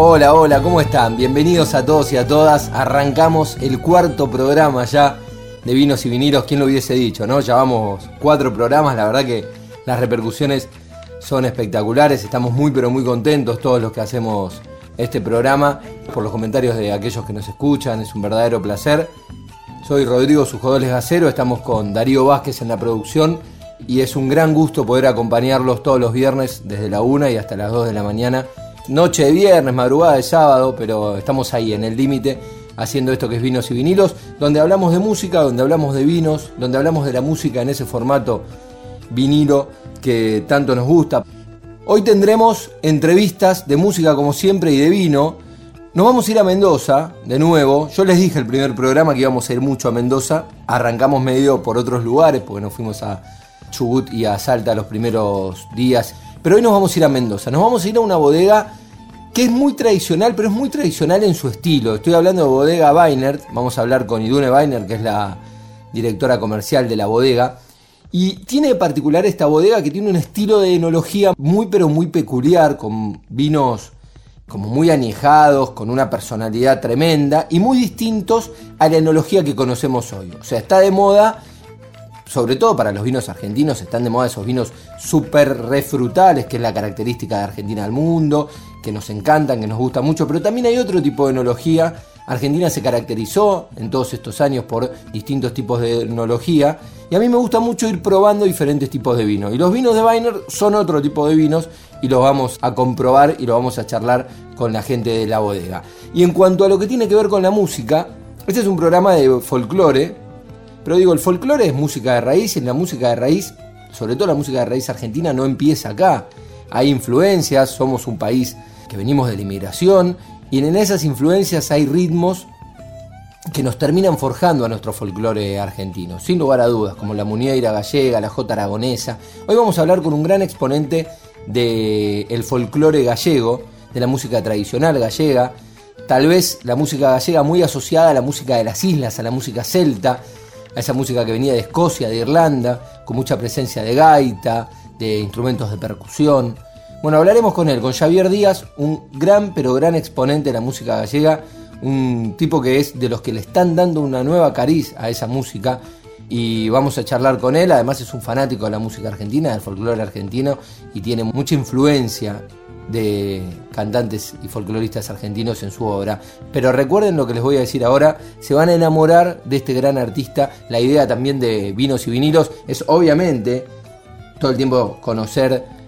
Hola, hola, ¿cómo están? Bienvenidos a todos y a todas. Arrancamos el cuarto programa ya de Vinos y Vinilos. ¿Quién lo hubiese dicho, no? Llevamos cuatro programas, la verdad que las repercusiones son espectaculares. Estamos muy, pero muy contentos todos los que hacemos este programa. Por los comentarios de aquellos que nos escuchan, es un verdadero placer. Soy Rodrigo Sujodoles Gacero, estamos con Darío Vázquez en la producción y es un gran gusto poder acompañarlos todos los viernes desde la una y hasta las 2 de la mañana noche de viernes, madrugada de sábado, pero estamos ahí en el límite haciendo esto que es vinos y vinilos, donde hablamos de música, donde hablamos de vinos, donde hablamos de la música en ese formato vinilo que tanto nos gusta. Hoy tendremos entrevistas de música como siempre y de vino. Nos vamos a ir a Mendoza de nuevo. Yo les dije el primer programa que íbamos a ir mucho a Mendoza. Arrancamos medio por otros lugares porque nos fuimos a Chubut y a Salta los primeros días pero hoy nos vamos a ir a Mendoza. Nos vamos a ir a una bodega que es muy tradicional, pero es muy tradicional en su estilo. Estoy hablando de bodega Weiner. Vamos a hablar con Idune Weiner, que es la directora comercial de la bodega. Y tiene de particular esta bodega que tiene un estilo de enología muy pero muy peculiar, con vinos como muy añejados, con una personalidad tremenda y muy distintos a la enología que conocemos hoy. O sea, está de moda sobre todo para los vinos argentinos, están de moda esos vinos súper refrutales, que es la característica de Argentina al mundo, que nos encantan, que nos gusta mucho, pero también hay otro tipo de enología. Argentina se caracterizó en todos estos años por distintos tipos de enología y a mí me gusta mucho ir probando diferentes tipos de vino. Y los vinos de Weiner son otro tipo de vinos y los vamos a comprobar y los vamos a charlar con la gente de la bodega. Y en cuanto a lo que tiene que ver con la música, este es un programa de folclore, pero digo, el folclore es música de raíz y la música de raíz, sobre todo la música de raíz argentina, no empieza acá. Hay influencias, somos un país que venimos de la inmigración y en esas influencias hay ritmos que nos terminan forjando a nuestro folclore argentino, sin lugar a dudas, como la muñeira gallega, la jota aragonesa. Hoy vamos a hablar con un gran exponente del folclore gallego, de la música tradicional gallega, tal vez la música gallega muy asociada a la música de las islas, a la música celta, a esa música que venía de Escocia, de Irlanda, con mucha presencia de gaita, de instrumentos de percusión. Bueno, hablaremos con él, con Javier Díaz, un gran pero gran exponente de la música gallega, un tipo que es de los que le están dando una nueva cariz a esa música y vamos a charlar con él, además es un fanático de la música argentina, del folclore argentino y tiene mucha influencia de cantantes y folcloristas argentinos en su obra. Pero recuerden lo que les voy a decir ahora, se van a enamorar de este gran artista. La idea también de vinos y vinilos es obviamente todo el tiempo conocer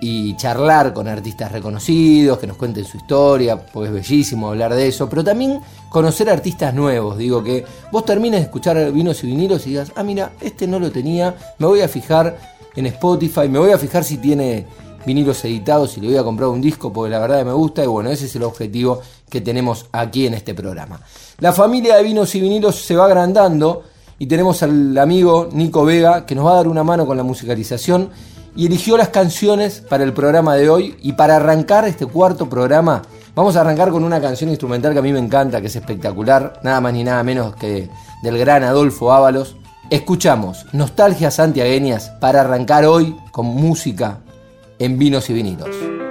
y charlar con artistas reconocidos, que nos cuenten su historia, pues es bellísimo hablar de eso, pero también conocer artistas nuevos. Digo que vos termines de escuchar vinos y vinilos y digas, ah, mira, este no lo tenía, me voy a fijar en Spotify, me voy a fijar si tiene vinilos editados y le voy a comprar un disco porque la verdad me gusta y bueno, ese es el objetivo que tenemos aquí en este programa. La familia de vinos y vinilos se va agrandando y tenemos al amigo Nico Vega que nos va a dar una mano con la musicalización y eligió las canciones para el programa de hoy y para arrancar este cuarto programa vamos a arrancar con una canción instrumental que a mí me encanta, que es espectacular, nada más ni nada menos que del gran Adolfo Ábalos. Escuchamos Nostalgias Santiagueñas para arrancar hoy con música en Vinos y Vinilos.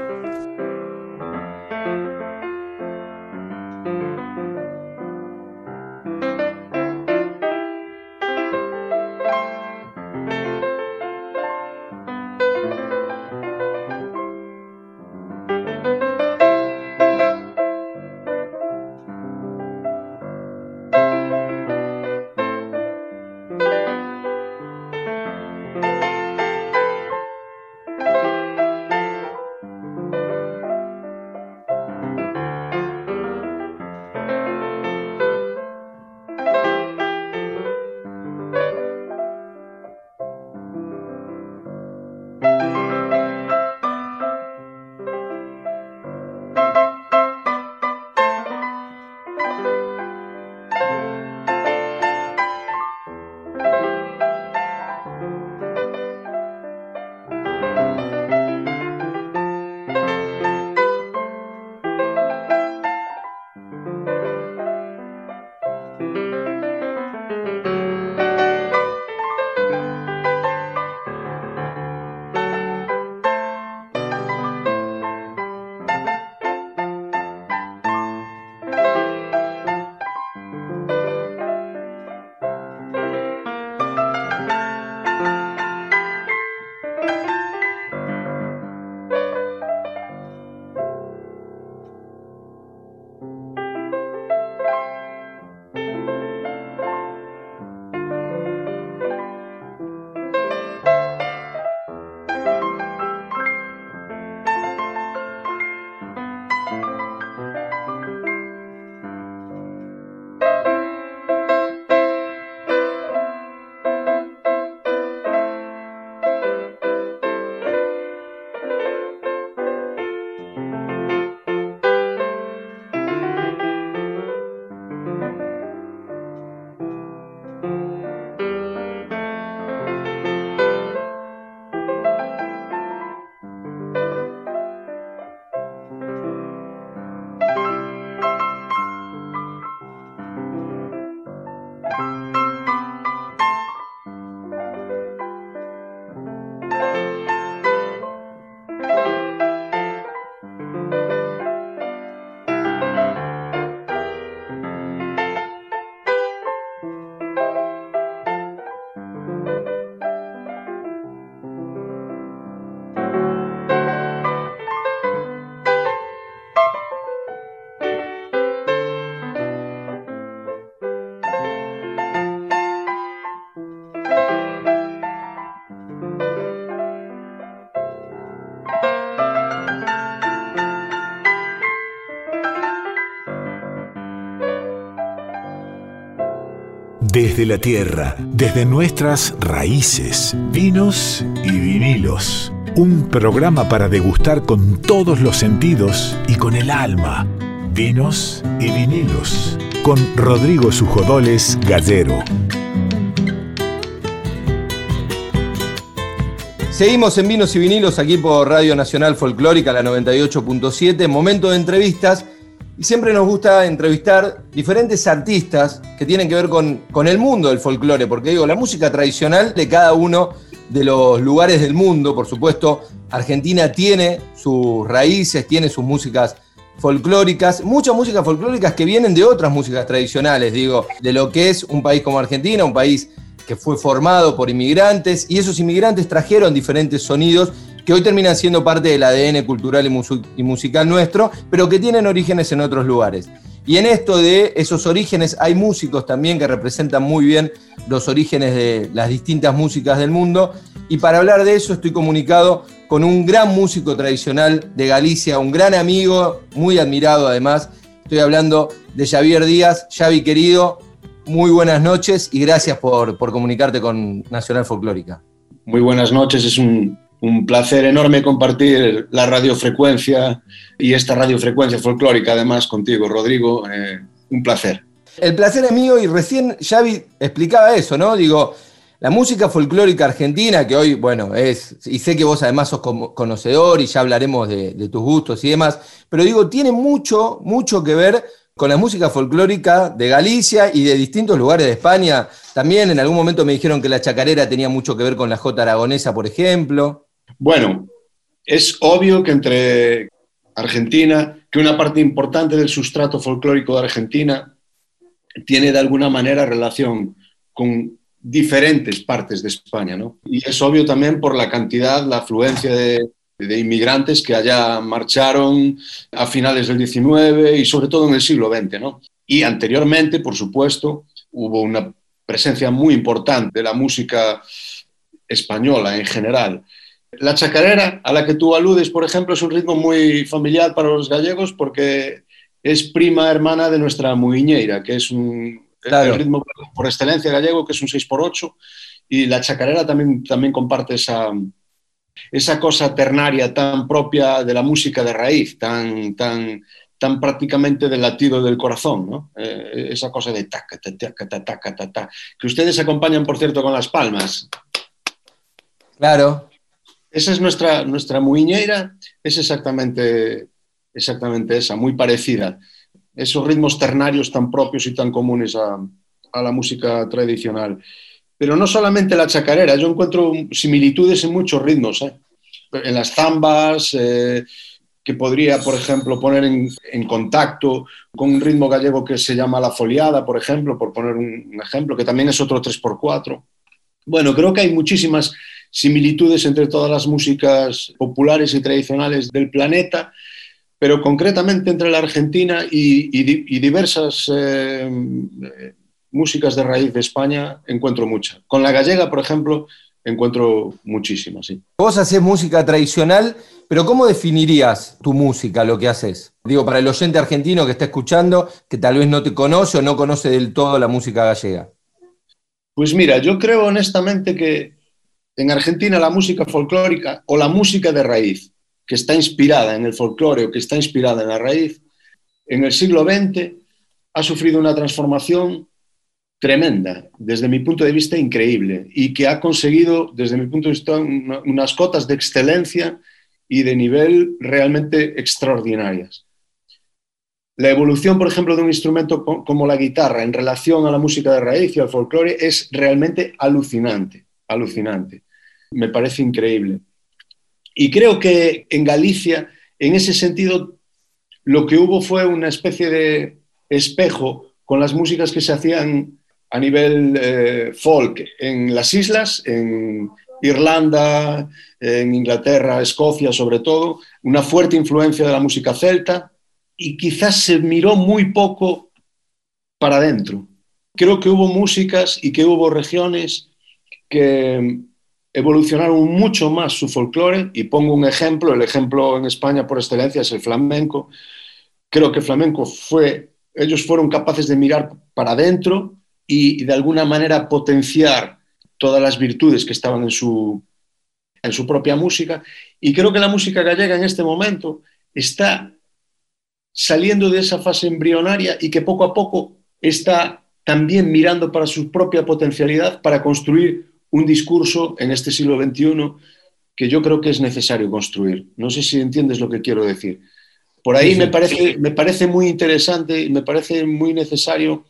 Desde la tierra, desde nuestras raíces, vinos y vinilos. Un programa para degustar con todos los sentidos y con el alma. Vinos y vinilos. Con Rodrigo Sujodoles Gallero. Seguimos en Vinos y Vinilos aquí por Radio Nacional Folclórica, la 98.7. Momento de entrevistas. Y siempre nos gusta entrevistar diferentes artistas que tienen que ver con, con el mundo del folclore, porque digo, la música tradicional de cada uno de los lugares del mundo, por supuesto, Argentina tiene sus raíces, tiene sus músicas folclóricas, muchas músicas folclóricas que vienen de otras músicas tradicionales, digo, de lo que es un país como Argentina, un país que fue formado por inmigrantes y esos inmigrantes trajeron diferentes sonidos que hoy terminan siendo parte del ADN cultural y, musical nuestro, pero que tienen orígenes en otros lugares. Y en esto de esos orígenes hay músicos también que representan muy bien los orígenes de las distintas músicas del mundo. Y para hablar de eso estoy comunicado con un gran músico tradicional de Galicia, un gran amigo, muy admirado además. Estoy hablando de Javier Díaz. Javi querido, muy buenas noches y gracias por, por comunicarte con Nacional Folclórica. Muy buenas noches, es un, un placer enorme compartir la radiofrecuencia y esta radiofrecuencia folclórica además contigo, Rodrigo. Eh, un placer. El placer es mío y recién Xavi explicaba eso, ¿no? Digo, la música folclórica argentina, que hoy, bueno, es, y sé que vos además sos conocedor y ya hablaremos de, tus gustos y demás, pero digo, tiene mucho, mucho que ver con la música folclórica de Galicia y de distintos lugares de España. También en algún momento me dijeron que la chacarera tenía mucho que ver con la jota aragonesa, por ejemplo. Bueno, es obvio que entre Argentina, que una parte importante del sustrato folclórico de Argentina tiene de alguna manera relación con diferentes partes de España, ¿no? Y es obvio también por la cantidad, la afluencia de, de inmigrantes que allá marcharon a finales del XIX y sobre todo en el siglo XX, ¿no? Y anteriormente, por supuesto, hubo una presencia muy importante de la música española en general. La chacarera, a la que tú aludes, por ejemplo, es un ritmo muy familiar para los gallegos porque es prima hermana de nuestra muiñeira, que es un ritmo por excelencia gallego, que es un 6x8, y la chacarera también, también comparte esa, esa cosa ternaria tan propia de la música de raíz, tan, tan, tan prácticamente del latido del corazón, ¿no? Eh, esa cosa de taca, taca, taca, taca, que ustedes acompañan, por cierto, con las palmas. Claro. Esa es nuestra, nuestra muiñeira, es exactamente, exactamente esa, muy parecida. Esos ritmos ternarios tan propios y tan comunes a, a la música tradicional. Pero no solamente la chacarera, yo encuentro similitudes en muchos ritmos. ¿eh? En las zambas, eh, que podría, por ejemplo, poner en, en, contacto con un ritmo gallego que se llama la foliada, por ejemplo, por poner un, ejemplo, que también es otro 3x4. Bueno, creo que hay muchísimas similitudes entre todas las músicas populares y tradicionales del planeta, pero concretamente entre la Argentina y, y, y diversas eh, músicas de raíz de España encuentro mucha. Con la gallega, por ejemplo, encuentro muchísimas. Sí. Vos haces música tradicional, pero ¿cómo definirías tu música, lo que haces? Digo, para el oyente argentino que está escuchando, que tal vez no te conoce o no conoce del todo la música gallega. Pues mira, yo creo honestamente que en Argentina la música folclórica o la música de raíz, que está inspirada en el folclore o que está inspirada en la raíz, en el siglo XX ha sufrido una transformación tremenda, desde mi punto de vista increíble, y que ha conseguido, desde mi punto de vista, unas cotas de excelencia y de nivel realmente extraordinarias. La evolución, por ejemplo, de un instrumento como la guitarra en relación a la música de raíz y al folclore es realmente alucinante, alucinante. Me parece increíble. Y creo que en Galicia, en ese sentido, lo que hubo fue una especie de espejo con las músicas que se hacían a nivel eh, folk en las islas, en Irlanda, en Inglaterra, Escocia sobre todo, una fuerte influencia de la música celta y quizás se miró muy poco para adentro. Creo que hubo músicas y que hubo regiones que evolucionaron mucho más su folclore y pongo un ejemplo, el ejemplo en España por excelencia es el flamenco. Creo que flamenco fue, ellos fueron capaces de mirar para adentro y, de alguna manera potenciar todas las virtudes que estaban en su, en su propia música. Y creo que la música gallega en este momento está saliendo de esa fase embrionaria y que poco a poco está también mirando para su propia potencialidad para construir un discurso en este siglo XXI que yo creo que es necesario construir. No sé si entiendes lo que quiero decir. Por ahí me parece, me parece muy interesante y me parece muy necesario,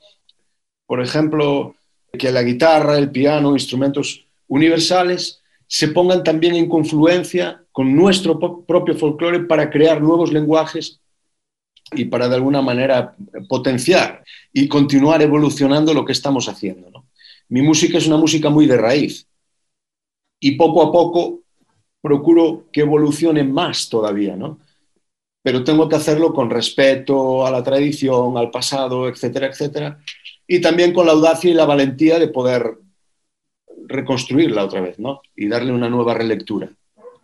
por ejemplo, que la guitarra, el piano, instrumentos universales, se pongan también en confluencia con nuestro propio folclore para crear nuevos lenguajes y para de alguna manera potenciar y continuar evolucionando lo que estamos haciendo. Mi música es una música muy de raíz y poco a poco procuro que evolucione más todavía, ¿no? Pero tengo que hacerlo con respeto a la tradición, al pasado, etcétera, etcétera, y también con la audacia y la valentía de poder reconstruirla otra vez, ¿no? Y darle una nueva relectura.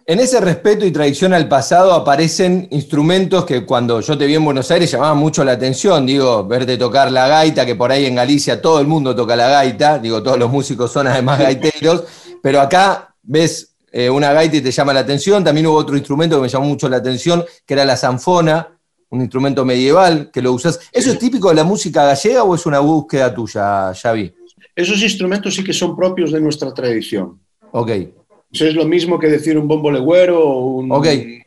En ese respeto y tradición al pasado aparecen instrumentos que cuando yo te vi en Buenos Aires llamaban mucho la atención, digo, verte tocar la gaita, que por ahí en Galicia todo el mundo toca la gaita, digo, todos los músicos son además gaiteros, pero acá ves eh, una gaita y te llama la atención, también hubo otro instrumento que me llamó mucho la atención, que era la zanfona, un instrumento medieval que lo usas. ¿Eso es típico de la música gallega o es una búsqueda tuya, Xavi? Esos instrumentos sí que son propios de nuestra tradición. Ok. Eso es lo mismo que decir un bombo legüero o un... Ok. E,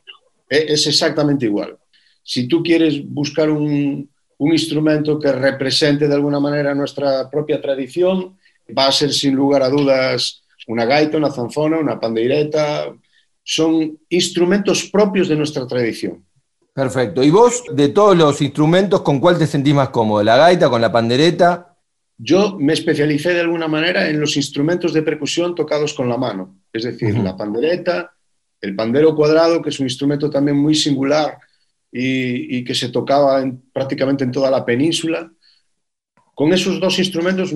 es exactamente igual. Si tú quieres buscar un, un instrumento que represente de alguna manera nuestra propia tradición, va a ser sin lugar a dudas una gaita, una zanfona, una pandeireta. Son instrumentos propios de nuestra tradición. Perfecto. ¿Y vos, de todos los instrumentos, con cuál te sentís más cómodo? ¿La gaita, con la pandereta? Yo me especialicé de alguna manera en los instrumentos de percusión tocados con la mano, es decir, la pandereta, el pandero cuadrado, que es un instrumento también muy singular y, que se tocaba prácticamente en toda la península. Con esos dos instrumentos,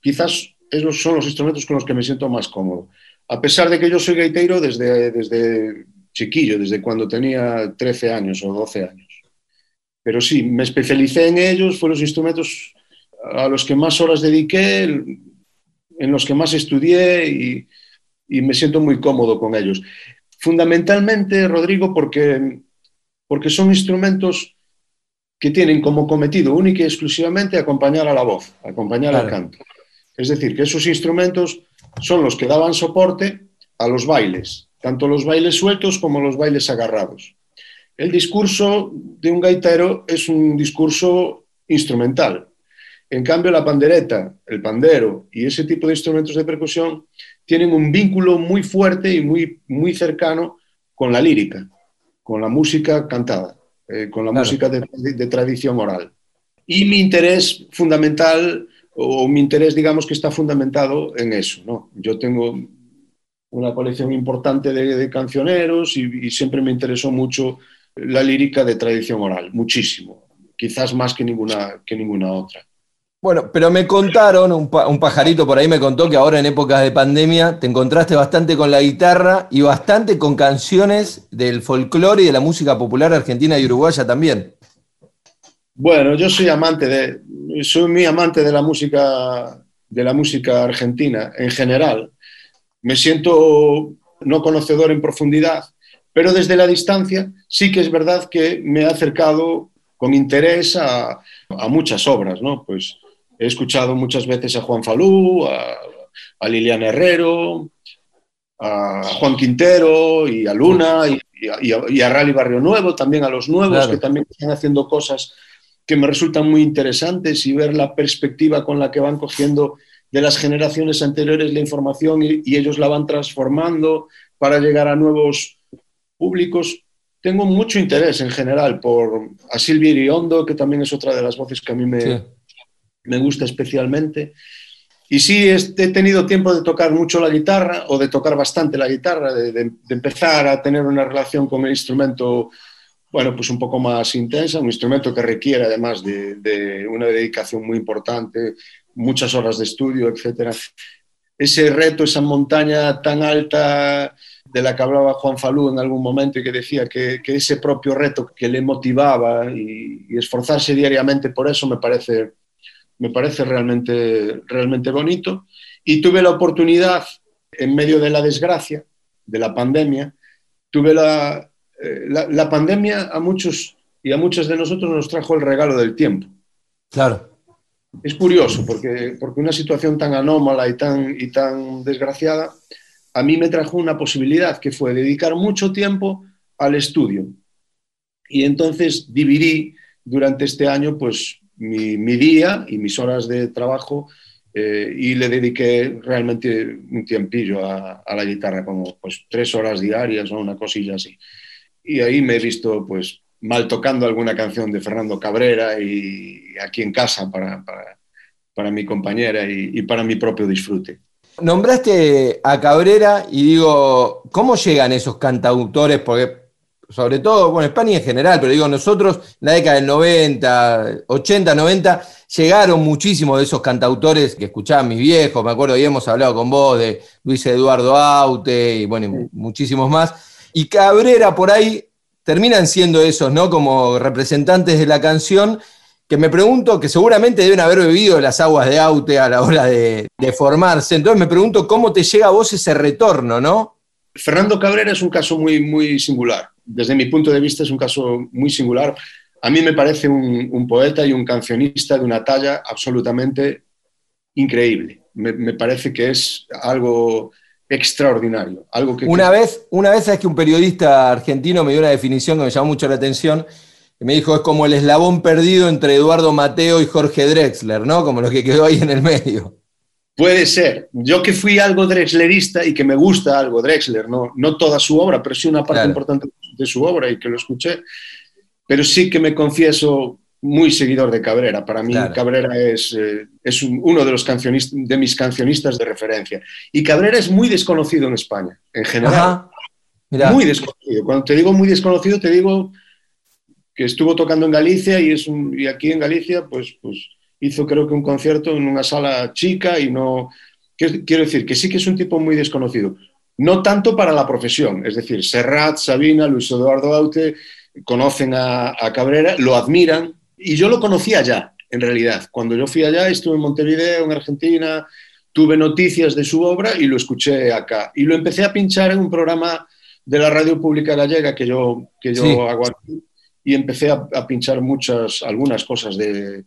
quizás esos son los instrumentos con los que me siento más cómodo. A pesar de que yo soy gaiteiro desde, desde chiquillo, desde cuando tenía 13 años o 12 años. Pero sí, me especialicé en ellos, fueron los instrumentos a los que más horas dediqué, en los que más estudié y, me siento muy cómodo con ellos. Fundamentalmente, Rodrigo, porque, porque son instrumentos que tienen como cometido único y exclusivamente acompañar a la voz, acompañar al canto. Es decir, que esos instrumentos son los que daban soporte a los bailes, tanto los bailes sueltos como los bailes agarrados. El discurso de un gaitero es un discurso instrumental, en cambio, la pandereta, el pandero y ese tipo de instrumentos de percusión tienen un vínculo muy fuerte y muy, muy cercano con la lírica, con la música cantada, eh, con la música de, tradición oral. Y mi interés fundamental, o mi interés, digamos, que está fundamentado en eso. ¿no? Yo tengo una colección importante de, cancioneros y, y siempre me interesó mucho la lírica de tradición oral, muchísimo, quizás más que ninguna, que ninguna otra. Bueno, pero me contaron, un, pajarito por ahí me contó que ahora en épocas de pandemia te encontraste bastante con la guitarra y bastante con canciones del folclore y de la música popular argentina y uruguaya también. Bueno, yo soy amante de, soy muy amante de la música, de la música argentina en general. Me siento no conocedor en profundidad, pero desde la distancia sí que es verdad que me he acercado con interés a, a muchas obras, ¿no? Pues He escuchado muchas veces a Juan Falú, a, Liliana Herrero, a Juan Quintero y a Luna y, a, Rally Barrio Nuevo, también a los nuevos que también están haciendo cosas que me resultan muy interesantes y ver la perspectiva con la que van cogiendo de las generaciones anteriores la información y, ellos la van transformando para llegar a nuevos públicos. Tengo mucho interés en general por a Silvia Iriondo, que también es otra de las voces que a mí me, me gusta especialmente. Y sí, he tenido tiempo de tocar mucho la guitarra, o de tocar bastante la guitarra, de, empezar a tener una relación con el instrumento, bueno, pues un poco más intensa, un instrumento que requiere además de, una dedicación muy importante, muchas horas de estudio, etc. Ese reto, esa montaña tan alta de la que hablaba Juan Falú en algún momento y que decía que, ese propio reto que le motivaba y esforzarse diariamente por eso me parece me parece realmente, realmente bonito. Y tuve la oportunidad, en medio de la desgracia, de la pandemia, tuve la, eh, la, pandemia a muchos y a muchos de nosotros nos trajo el regalo del tiempo. Claro. Es curioso porque, porque una situación tan anómala y tan, y tan desgraciada a mí me trajo una posibilidad que fue dedicar mucho tiempo al estudio. Y entonces dividí durante este año pues mi, día y mis horas de trabajo eh, y le dediqué realmente un tiempillo a, la guitarra, como pues tres horas diarias o una cosilla así. Y ahí me he visto pues mal tocando alguna canción de Fernando Cabrera y aquí en casa para, para, mi compañera y para mi propio disfrute. Nombraste a Cabrera y digo, ¿cómo llegan esos cantautores? Porque sobre todo, bueno, España en general, pero digo, nosotros en la década del 90, 80, 90, llegaron muchísimos de esos cantautores que escuchaban mis viejos, me acuerdo, y hemos hablado con vos de Luis Eduardo Aute y bueno, muchísimos más. Y Cabrera por ahí terminan siendo esos, ¿no? Como representantes de la canción que me pregunto que seguramente deben haber bebido las aguas de Aute a la hora de, formarse. Entonces me pregunto cómo te llega a vos ese retorno, ¿no? Fernando Cabrera es un caso muy, muy singular. Desde mi punto de vista es un caso muy singular. A mí me parece un, poeta y un cancionista de una talla absolutamente increíble. Me, parece que es algo extraordinario. Algo que, una, Vez, una vez es que un periodista argentino me dio una definición que me llamó mucho la atención me dijo, es como el eslabón perdido entre Eduardo Mateo y Jorge Drexler, ¿no? Como lo que quedó ahí en el medio. Puede ser. Yo que fui algo drexlerista y que me gusta algo Drexler, no, no toda su obra, pero sí una parte importante de su obra y que lo escuché, pero sí que me confieso muy seguidor de Cabrera. Para mí Cabrera es, eh, es uno de, los cancionistas, de mis cancionistas de referencia. Y Cabrera es muy desconocido en España, en general. Muy desconocido. Cuando te digo muy desconocido, te digo que estuvo tocando en Galicia y, es y aquí en Galicia pues, pues hizo creo que un concierto en una sala chica y no... Quiero decir que sí que es un tipo muy desconocido. No tanto para la profesión, es decir, Serrat, Sabina, Luis Eduardo Aute conocen a, Cabrera, lo admiran y yo lo conocía ya, en realidad. Cuando yo fui allá, estuve en Montevideo, en Argentina, tuve noticias de su obra y lo escuché acá. Y lo empecé a pinchar en un programa de la radio pública gallega que yo, que yo hago aquí y empecé a, pinchar muchas, algunas cosas de,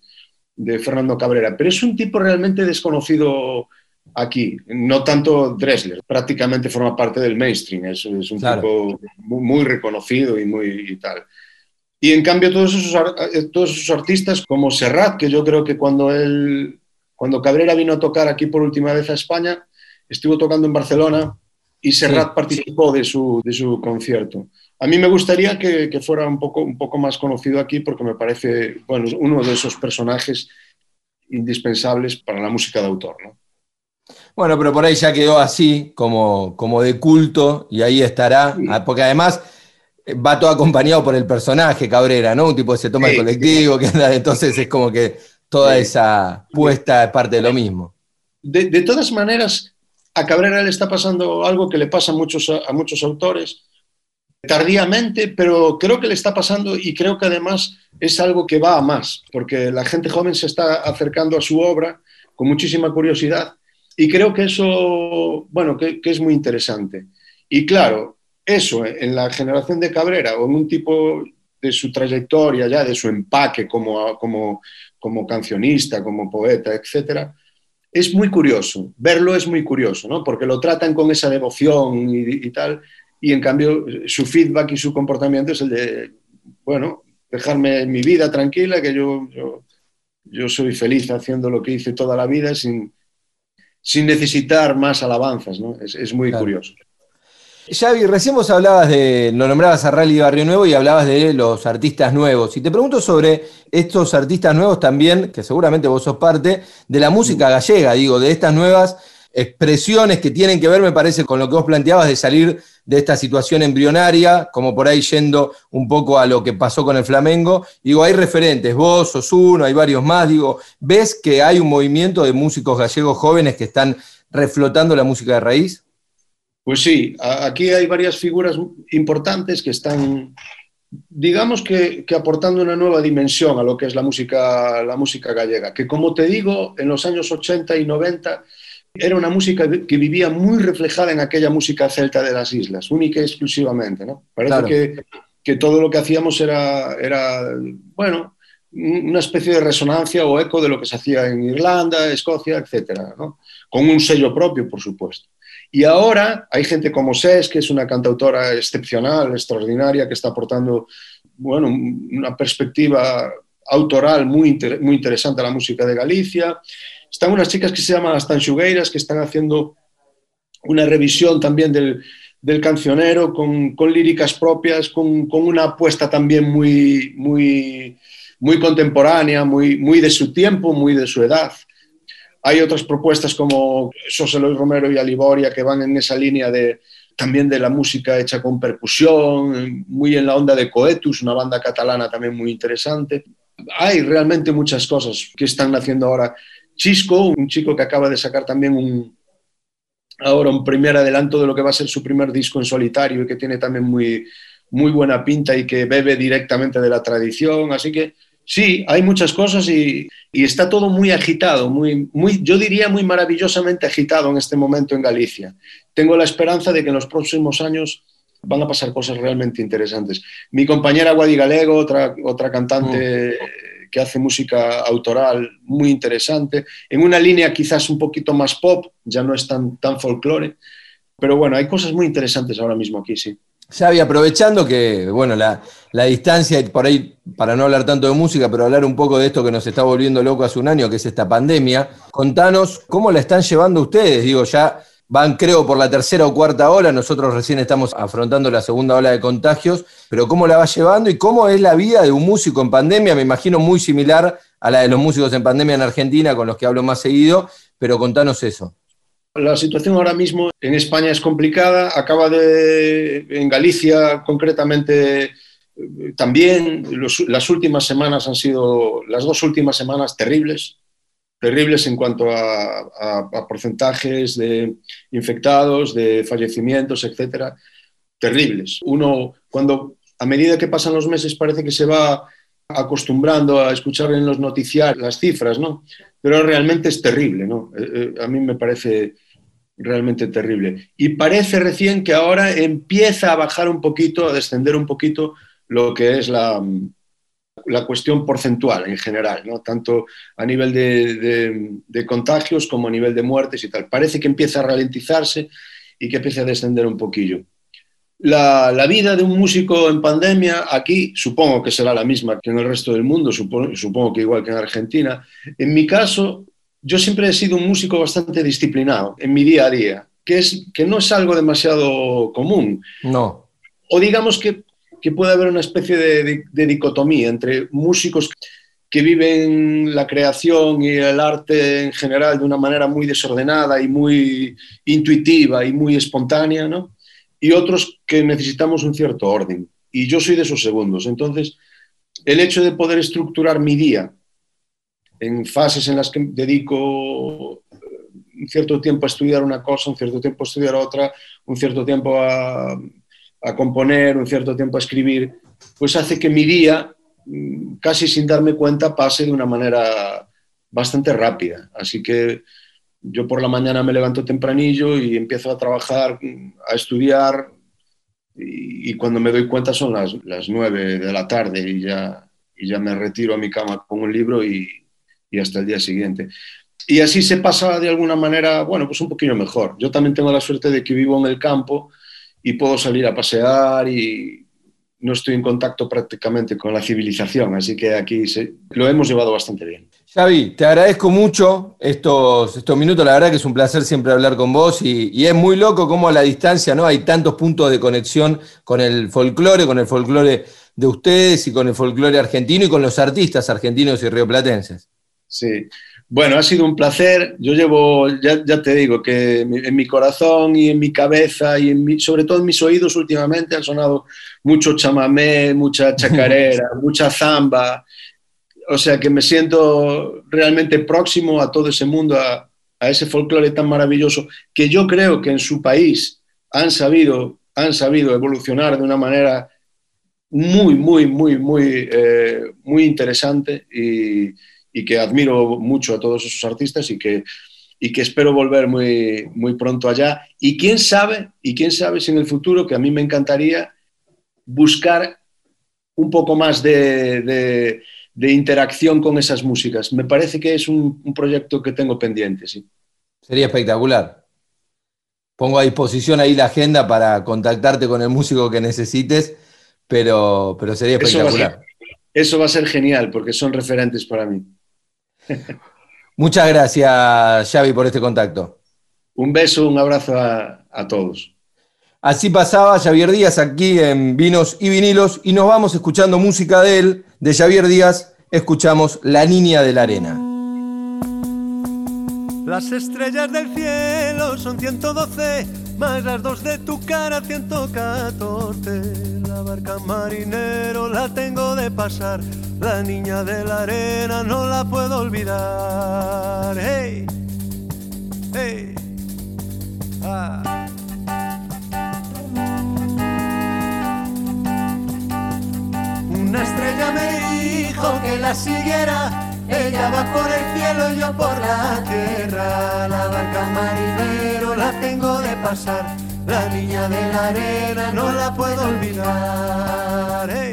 Fernando Cabrera. Pero es un tipo realmente desconocido aquí, no tanto Dressler, prácticamente forma parte del mainstream, es, es un tipo muy, reconocido y muy tal. Y en cambio todos esos, eh, todos esos artistas como Serrat, que yo creo que cuando él, cuando Cabrera vino a tocar aquí por última vez a España, estuvo tocando en Barcelona y Serrat participó de su, de su concierto. A mí me gustaría que, fuera un poco, un poco más conocido aquí porque me parece bueno, uno de esos personajes indispensables para la música de autor. ¿no? Bueno, pero por ahí ya quedó así, como, como de culto, y ahí estará, ah, porque además eh, va todo acompañado por el personaje Cabrera, ¿no? Un tipo que se toma el colectivo, que anda, entonces es como que toda esa puesta es parte de lo mismo. De, de, todas maneras, a Cabrera le está pasando algo que le pasa a muchos, a muchos autores, tardíamente, pero creo que le está pasando y creo que además es algo que va a más, porque la gente joven se está acercando a su obra con muchísima curiosidad y creo que eso, bueno, que, es muy interesante. Y claro, eso en la generación de Cabrera o en un tipo de su trayectoria, ya de su empaque como, como, como cancionista, como poeta, etcétera, es muy curioso. Verlo es muy curioso, ¿no? Porque lo tratan con esa devoción y tal, y en cambio su feedback y su comportamiento es el de, bueno, dejarme mi vida tranquila, que yo, yo, soy feliz haciendo lo que hice toda la vida sin, sin necesitar más alabanzas, ¿no? Es, muy curioso. Xavi, recién vos hablabas de, lo nombrabas a Rally Barrio Nuevo y hablabas de los artistas nuevos. Y te pregunto sobre estos artistas nuevos también, que seguramente vos sos parte, de la música gallega, digo, de estas nuevas expresiones que tienen que ver, me parece, con lo que vos planteabas de salir de esta situación embrionaria, como por ahí yendo un poco a lo que pasó con el Flamengo. Digo, hay referentes, vos sos uno, hay varios más, digo, ¿ves que hay un movimiento de músicos gallegos jóvenes que están reflotando la música de raíz? Pues sí, aquí hay varias figuras importantes que están digamos que, aportando una nueva dimensión a lo que es la música, la música gallega, que como te digo, en los años 80 y 90 era una música que vivía muy reflejada en aquella música celta de las islas, única y exclusivamente. ¿no? Parece que, que, todo lo que hacíamos era, era, bueno, una especie de resonancia o eco de lo que se hacía en Irlanda, Escocia, etcétera, ¿no? con un sello propio, por supuesto. Y ahora hay gente como Ses, que es una cantautora excepcional, extraordinaria, que está aportando bueno, una perspectiva autoral muy, muy interesante a la música de Galicia. Están unas chicas que se llaman las Tanchugueiras, que están haciendo una revisión también del, del cancionero con, con, líricas propias, con, con, una apuesta también muy, muy, muy contemporánea, muy, muy de su tiempo, muy de su edad. Hay otras propuestas como José Luis Romero y Aliboria que van en esa línea de también de la música hecha con percusión, muy en la onda de Coetus, una banda catalana también muy interesante. Hay realmente muchas cosas que están haciendo ahora. Chisco, un chico que acaba de sacar también un, ahora un primer adelanto de lo que va a ser su primer disco en solitario y que tiene también muy, muy buena pinta y que bebe directamente de la tradición. Así que Sí, hay muchas cosas y, está todo muy agitado, muy, muy, yo diría muy maravillosamente agitado en este momento en Galicia. Tengo la esperanza de que en los próximos años van a pasar cosas realmente interesantes. Mi compañera Guadi Galego, otra, otra cantante mm. que hace música autoral muy interesante, en una línea quizás un poquito más pop, ya no es tan, tan folclore, pero bueno, hay cosas muy interesantes ahora mismo aquí, sí. Xavi, aprovechando que, bueno, la, la, distancia, por ahí, para no hablar tanto de música, pero hablar un poco de esto que nos está volviendo loco hace un año, que es esta pandemia, contanos cómo la están llevando ustedes. Digo, ya van, creo, por la tercera o cuarta ola, nosotros recién estamos afrontando la segunda ola de contagios, pero cómo la va llevando y cómo es la vida de un músico en pandemia, me imagino muy similar a la de los músicos en pandemia en Argentina, con los que hablo más seguido, pero contanos eso. La situación ahora mismo en España es complicada. Acaba de, en Galicia concretamente, también las últimas semanas han sido, las dos últimas semanas terribles, terribles en cuanto a, porcentajes de infectados, de fallecimientos, etcétera, terribles. Uno, cuando a medida que pasan los meses parece que se va acostumbrando a escuchar en los noticiarios las cifras, ¿no? Pero realmente es terrible, ¿no? Eh, eh, a mí me parece realmente terrible. Y parece recién que ahora empieza a bajar un poquito, a descender un poquito lo que es la, la cuestión porcentual en general, ¿no? tanto a nivel de, contagios como a nivel de muertes y tal. Parece que empieza a ralentizarse y que empieza a descender un poquillo. La, la, vida de un músico en pandemia aquí supongo que será la misma que en el resto del mundo, supongo, supongo que igual que en Argentina. En mi caso, yo siempre he sido un músico bastante disciplinado en mi día a día, que, es, que no es algo demasiado común. No. O digamos que, que puede haber una especie de, de, dicotomía entre músicos que viven la creación y el arte en general de una manera muy desordenada y muy intuitiva y muy espontánea, ¿no? Y otros que necesitamos un cierto orden. Y yo soy de esos segundos. Entonces, el hecho de poder estructurar mi día en fases en las que dedico eh, un cierto tiempo a estudiar una cosa, un cierto tiempo a estudiar otra, un cierto tiempo a, a componer, un cierto tiempo a escribir, pues hace que mi día, mm, casi sin darme cuenta, pase de una manera bastante rápida. Así que yo por la mañana me levanto tempranillo y empiezo a trabajar, a estudiar, y, cuando me doy cuenta son las, las nueve de la tarde y ya, y ya me retiro a mi cama con un libro y, y hasta el día siguiente. Y así se pasa de alguna manera, bueno, pues un poquito mejor. Yo también tengo la suerte de que vivo en el campo y puedo salir a pasear y no estoy en contacto prácticamente con la civilización, así que aquí se, lo hemos llevado bastante bien. Xavi, te agradezco mucho estos, estos minutos, la verdad que es un placer siempre hablar con vos y, y, es muy loco cómo a la distancia no hay tantos puntos de conexión con el folclore, con el folclore de ustedes y con el folclore argentino y con los artistas argentinos y rioplatenses. Sí. Bueno, ha sido un placer. Yo llevo, ya, te digo, que en mi corazón y en mi cabeza y en sobre todo en mis oídos últimamente han sonado mucho chamamé, mucha chacarera, mucha zamba. O sea que me siento realmente próximo a todo ese mundo, a, a ese folclore tan maravilloso que yo creo que en su país han sabido, han sabido evolucionar de una manera muy, muy, muy, muy, eh, muy interesante y, y, que admiro mucho a todos esos artistas y que, y que espero volver muy, muy pronto allá. Y quién sabe, y quién sabe si en el futuro, que a mí me encantaría buscar un poco más de, de, de interacción con esas músicas. Me parece que es un, un proyecto que tengo pendiente, sí. Sería espectacular. Pongo a disposición ahí la agenda para contactarte con el músico que necesites pero, pero sería espectacular. Eso va, ser, eso va a ser genial porque son referentes para mí. Muchas gracias, Xavi, por este contacto. Un beso, un abrazo a, a, todos. Así pasaba Javier Díaz aquí en Vinos y Vinilos y nos vamos escuchando música de él, de Javier Díaz, escuchamos La Niña de la Arena. Las estrellas del cielo son 112, más las dos de tu cara 114 la barca marinero la tengo de pasar, la niña de la arena no la puedo olvidar. Hey, hey, ah. Una estrella me dijo que la siguiera. Ella va por el cielo y yo por la tierra. La barca marinero la tengo de pasar la niña de la arena no la puedo olvidar. Hey,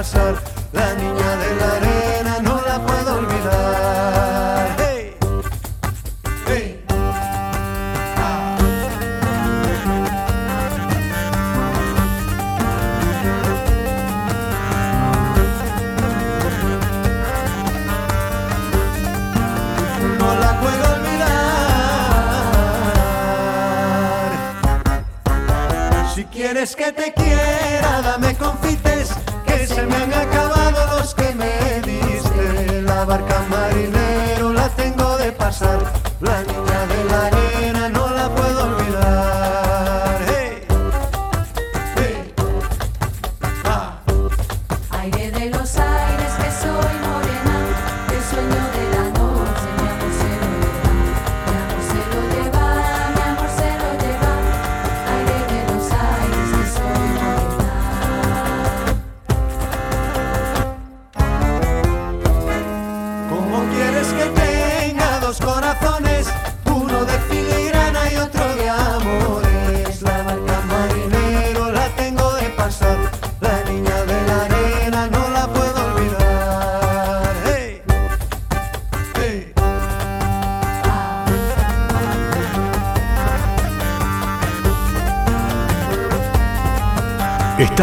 la niña de la arena no la puedo olvidar. Ah. no la puedo olvidar. Si quieres que te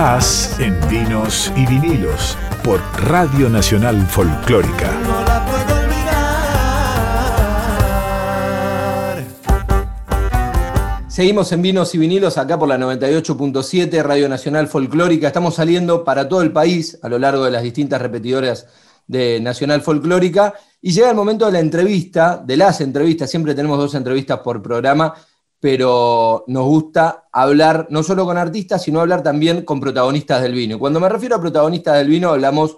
Estás en Vinos y Vinilos por Radio Nacional Folclórica. no la puedo olvidar. Seguimos en Vinos y Vinilos acá por la 98.7 Radio Nacional Folclórica. Estamos saliendo para todo el país a lo largo de las distintas repetidoras de Nacional Folclórica. Y llega el momento de la entrevista, de las entrevistas. Siempre tenemos dos entrevistas por programa, pero nos gusta hablar no solo con artistas, sino hablar también con protagonistas del vino. Y cuando me refiero a protagonistas del vino, hablamos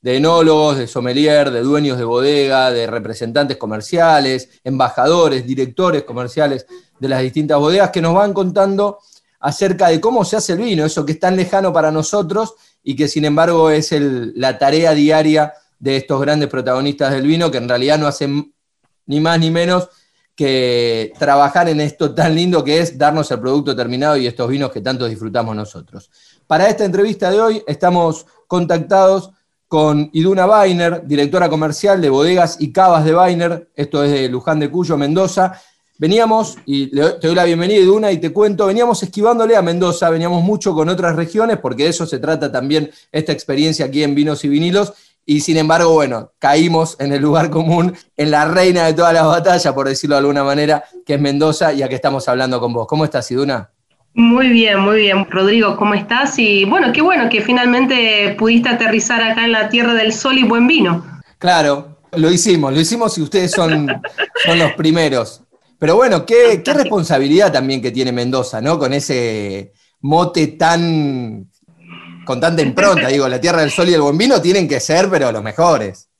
de enólogos, de sommelier, de dueños de bodega, de representantes comerciales, embajadores, directores comerciales de las distintas bodegas que nos van contando acerca de cómo se hace el vino, eso que es tan lejano para nosotros y que sin embargo es la tarea diaria de estos grandes protagonistas del vino que en realidad no hacen ni más ni menos que trabajar en esto tan lindo que es darnos el producto terminado y estos vinos que tanto disfrutamos nosotros. Para esta entrevista de hoy estamos contactados con Iduna Weiner, directora comercial de bodegas y cavas de Weiner, esto es de Luján de Cuyo, Mendoza. Veníamos, y te doy la bienvenida Iduna y te cuento, veníamos esquivándole a Mendoza, veníamos mucho con otras regiones, porque de eso se trata también esta experiencia aquí en Vinos y Vinilos, y sin embargo, bueno, caímos en el lugar común, en la reina de todas las batallas, por decirlo de alguna manera, que es Mendoza, y aquí estamos hablando con vos. ¿Cómo estás, Iduna? Muy bien, muy bien. Rodrigo, ¿cómo estás? Y bueno, qué bueno que finalmente pudiste aterrizar acá en la Tierra del Sol y buen vino. Claro, lo hicimos, lo hicimos y ustedes son, son los primeros. Pero bueno, qué, qué responsabilidad también que tiene Mendoza, ¿no? Con ese mote tan, con tanta impronta, digo, la Tierra del Sol y el buen vino tienen que ser, pero los mejores.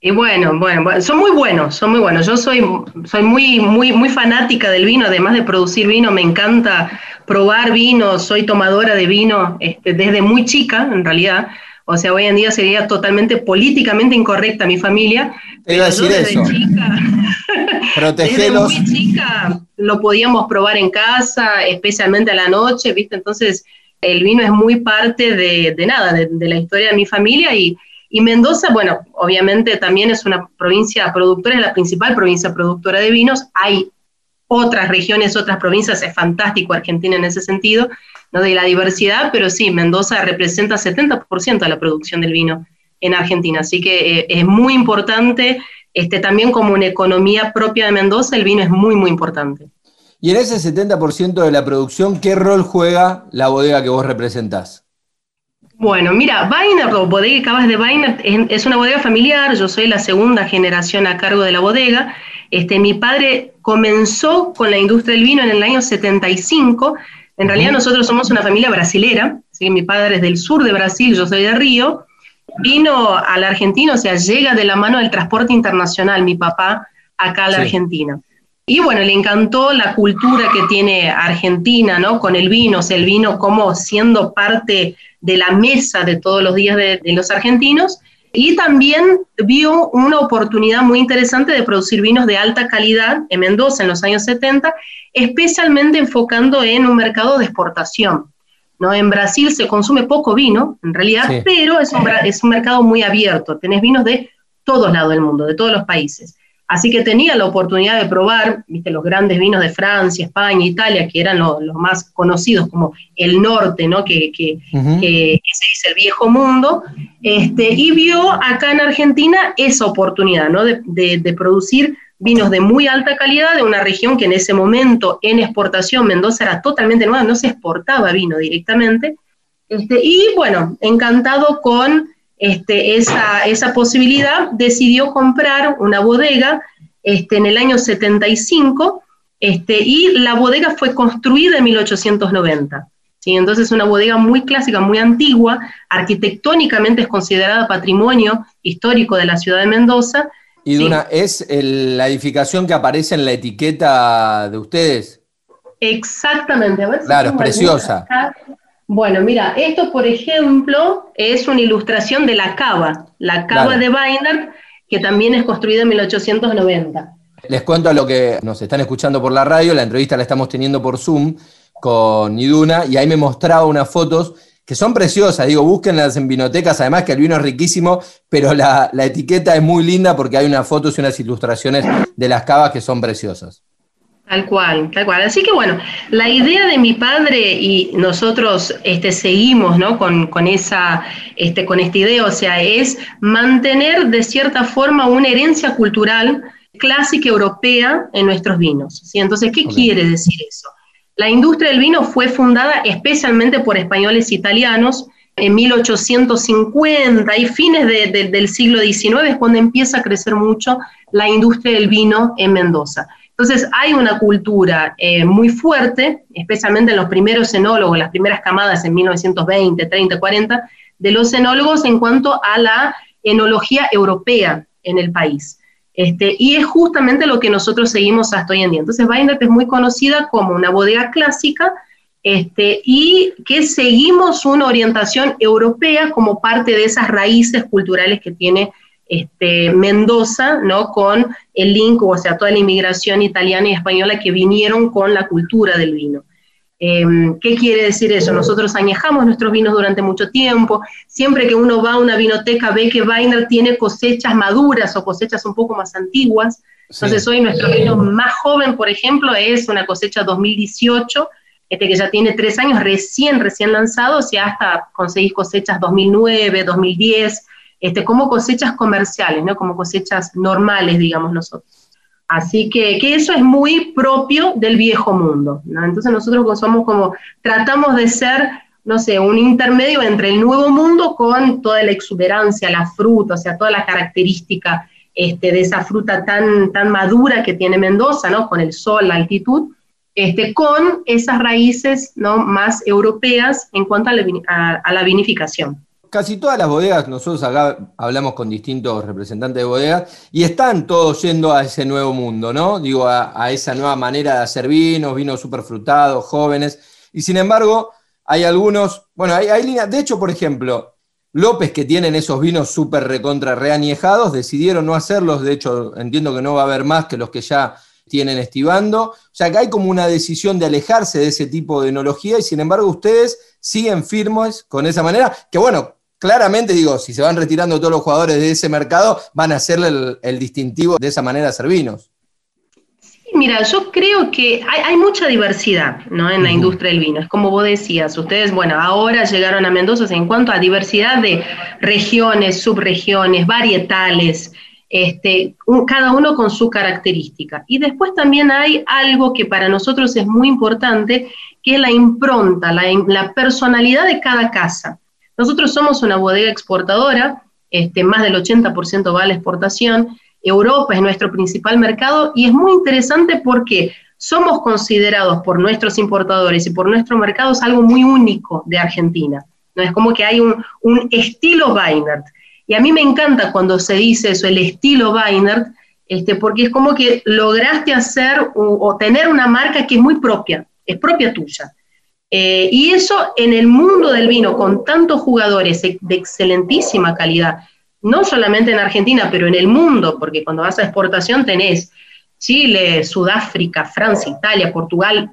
Y bueno, bueno, son muy buenos, son muy buenos. Yo soy, soy muy, muy, muy fanática del vino, además de producir vino, me encanta probar vino, soy tomadora de vino este, desde muy chica, en realidad. O sea, hoy en día sería totalmente políticamente incorrecta mi familia. Te iba a decir eso. Chica, Protegelos. Desde muy chica lo podíamos probar en casa, especialmente a la noche, ¿viste? Entonces, el vino es muy parte de, nada, de, la historia de mi familia y y Mendoza, bueno, obviamente también es una provincia productora, es la principal provincia productora de vinos. Hay otras regiones, otras provincias, es fantástico Argentina en ese sentido, ¿no? de la diversidad, pero sí, Mendoza representa 70% de la producción del vino en Argentina. Así que eh, es muy importante, este, también como una economía propia de Mendoza, el vino es muy, muy importante. Y en ese 70% de la producción, ¿qué rol juega la bodega que vos representás? Bueno, mira, Weiner, o Bodega Cabas de Weiner, es una bodega familiar, yo soy la segunda generación a cargo de la bodega. Este, mi padre comenzó con la industria del vino en el año 75. En realidad nosotros somos una familia brasilera, ¿sí? mi padre es del sur de Brasil, yo soy de Río. Vino a la Argentina, o sea, llega de la mano del transporte internacional mi papá acá a la Argentina. Y bueno, le encantó la cultura que tiene Argentina, ¿no? Con el vino, o sea, el vino como siendo parte de la mesa de todos los días de, los argentinos y también vio una oportunidad muy interesante de producir vinos de alta calidad en Mendoza en los años 70, especialmente enfocando en un mercado de exportación. ¿no? En Brasil se consume poco vino, en realidad, pero es un, es un mercado muy abierto. Tenés vinos de todos lados del mundo, de todos los países. Así que tenía la oportunidad de probar, viste, los grandes vinos de Francia, España, Italia, que eran los más conocidos como el norte, ¿no? Que, que, se dice el viejo mundo, este, y vio acá en Argentina esa oportunidad, ¿no? De, de, producir vinos de muy alta calidad de una región que en ese momento en exportación, Mendoza era totalmente nueva, no se exportaba vino directamente. Este, y bueno, encantado con este, esa, esa posibilidad, decidió comprar una bodega este, en el año 75 este, y la bodega fue construida en 1890. ¿sí? Entonces, una bodega muy clásica, muy antigua, arquitectónicamente es considerada patrimonio histórico de la ciudad de Mendoza. Y Duna, ¿es la edificación que aparece en la etiqueta de ustedes? Exactamente. claro, es preciosa. Bueno, mira, esto por ejemplo es una ilustración de la cava, la cava de Weiner, que también es construida en 1890. Les cuento a lo que nos están escuchando por la radio, la entrevista la estamos teniendo por Zoom con Iduna y ahí me mostraba unas fotos que son preciosas, digo, búsquenlas en vinotecas, además que el vino es riquísimo, pero la, la etiqueta es muy linda porque hay unas fotos y unas ilustraciones de las cavas que son preciosas. Tal cual, tal cual. Así que bueno, la idea de mi padre y nosotros este, seguimos ¿no? con, con, esa, este, con esta idea, o sea, es mantener de cierta forma una herencia cultural clásica europea en nuestros vinos. ¿sí? Entonces, ¿qué quiere decir eso? La industria del vino fue fundada especialmente por españoles italianos en 1850 y fines del siglo XIX es cuando empieza a crecer mucho la industria del vino en Mendoza. Entonces hay una cultura eh, muy fuerte, especialmente en los primeros enólogos, las primeras camadas en 1920, 30, 40, de los enólogos en cuanto a la enología europea en el país. Este, y es justamente lo que nosotros seguimos hasta hoy en día. Entonces Weiner es muy conocida como una bodega clásica este, y que seguimos una orientación europea como parte de esas raíces culturales que tiene este, Mendoza, ¿no? Con el link, o sea, toda la inmigración italiana y española que vinieron con la cultura del vino. Em, ¿Qué quiere decir eso? Nosotros añejamos nuestros vinos durante mucho tiempo. Siempre que uno va a una vinoteca ve que Weiner tiene cosechas maduras o cosechas un poco más antiguas. Entonces hoy nuestro vino más joven, por ejemplo, es una cosecha 2018, este que ya tiene tres años recién, recién lanzado, o sea, hasta conseguís cosechas 2009, 2010, este, como cosechas comerciales, ¿no? Como cosechas normales, digamos nosotros. Así que, que, eso es muy propio del viejo mundo. ¿no? Entonces nosotros somos como, tratamos de ser, no sé, un intermedio entre el nuevo mundo con toda la exuberancia, la fruta, o sea, toda la característica este, de esa fruta tan, tan madura que tiene Mendoza, ¿no? con el sol, la altitud, este, con esas raíces ¿no? más europeas en cuanto a la, a, a la vinificación casi todas las bodegas, nosotros acá hablamos con distintos representantes de bodegas y están todos yendo a ese nuevo mundo, ¿no? Digo, a, esa nueva manera de hacer vinos, vinos súper frutados, jóvenes. Y sin embargo, hay algunos, bueno, hay, líneas, de hecho, por ejemplo, López, que tienen esos vinos súper recontra reañejados, decidieron no hacerlos, de hecho, entiendo que no va a haber más que los que ya tienen estivando. O sea, que hay como una decisión de alejarse de ese tipo de enología y sin embargo ustedes siguen firmes con esa manera, que bueno, claramente digo, si se van retirando todos los jugadores de ese mercado, van a hacerle el, distintivo de esa manera a Servinos. Sí, mira, yo creo que hay, mucha diversidad ¿no? en la industria del vino. Es como vos decías, ustedes, bueno, ahora llegaron a Mendoza en cuanto a diversidad de regiones, subregiones, varietales, este, cada uno con su característica. Y después también hay algo que para nosotros es muy importante, que es la impronta, la personalidad de cada casa. Nosotros somos una bodega exportadora, este, más del 80% va a la exportación, Europa es nuestro principal mercado y es muy interesante porque somos considerados por nuestros importadores y por nuestro mercado es algo muy único de Argentina. ¿no? Es como que hay un, estilo Weinert. Y a mí me encanta cuando se dice eso, el estilo Weinert, este, porque es como que lograste hacer o tener una marca que es muy propia, es propia tuya. Eh, y eso en el mundo del vino, con tantos jugadores de excelentísima calidad, no solamente en Argentina, pero en el mundo, porque cuando vas a exportación tenés Chile, Sudáfrica, Francia, Italia, Portugal,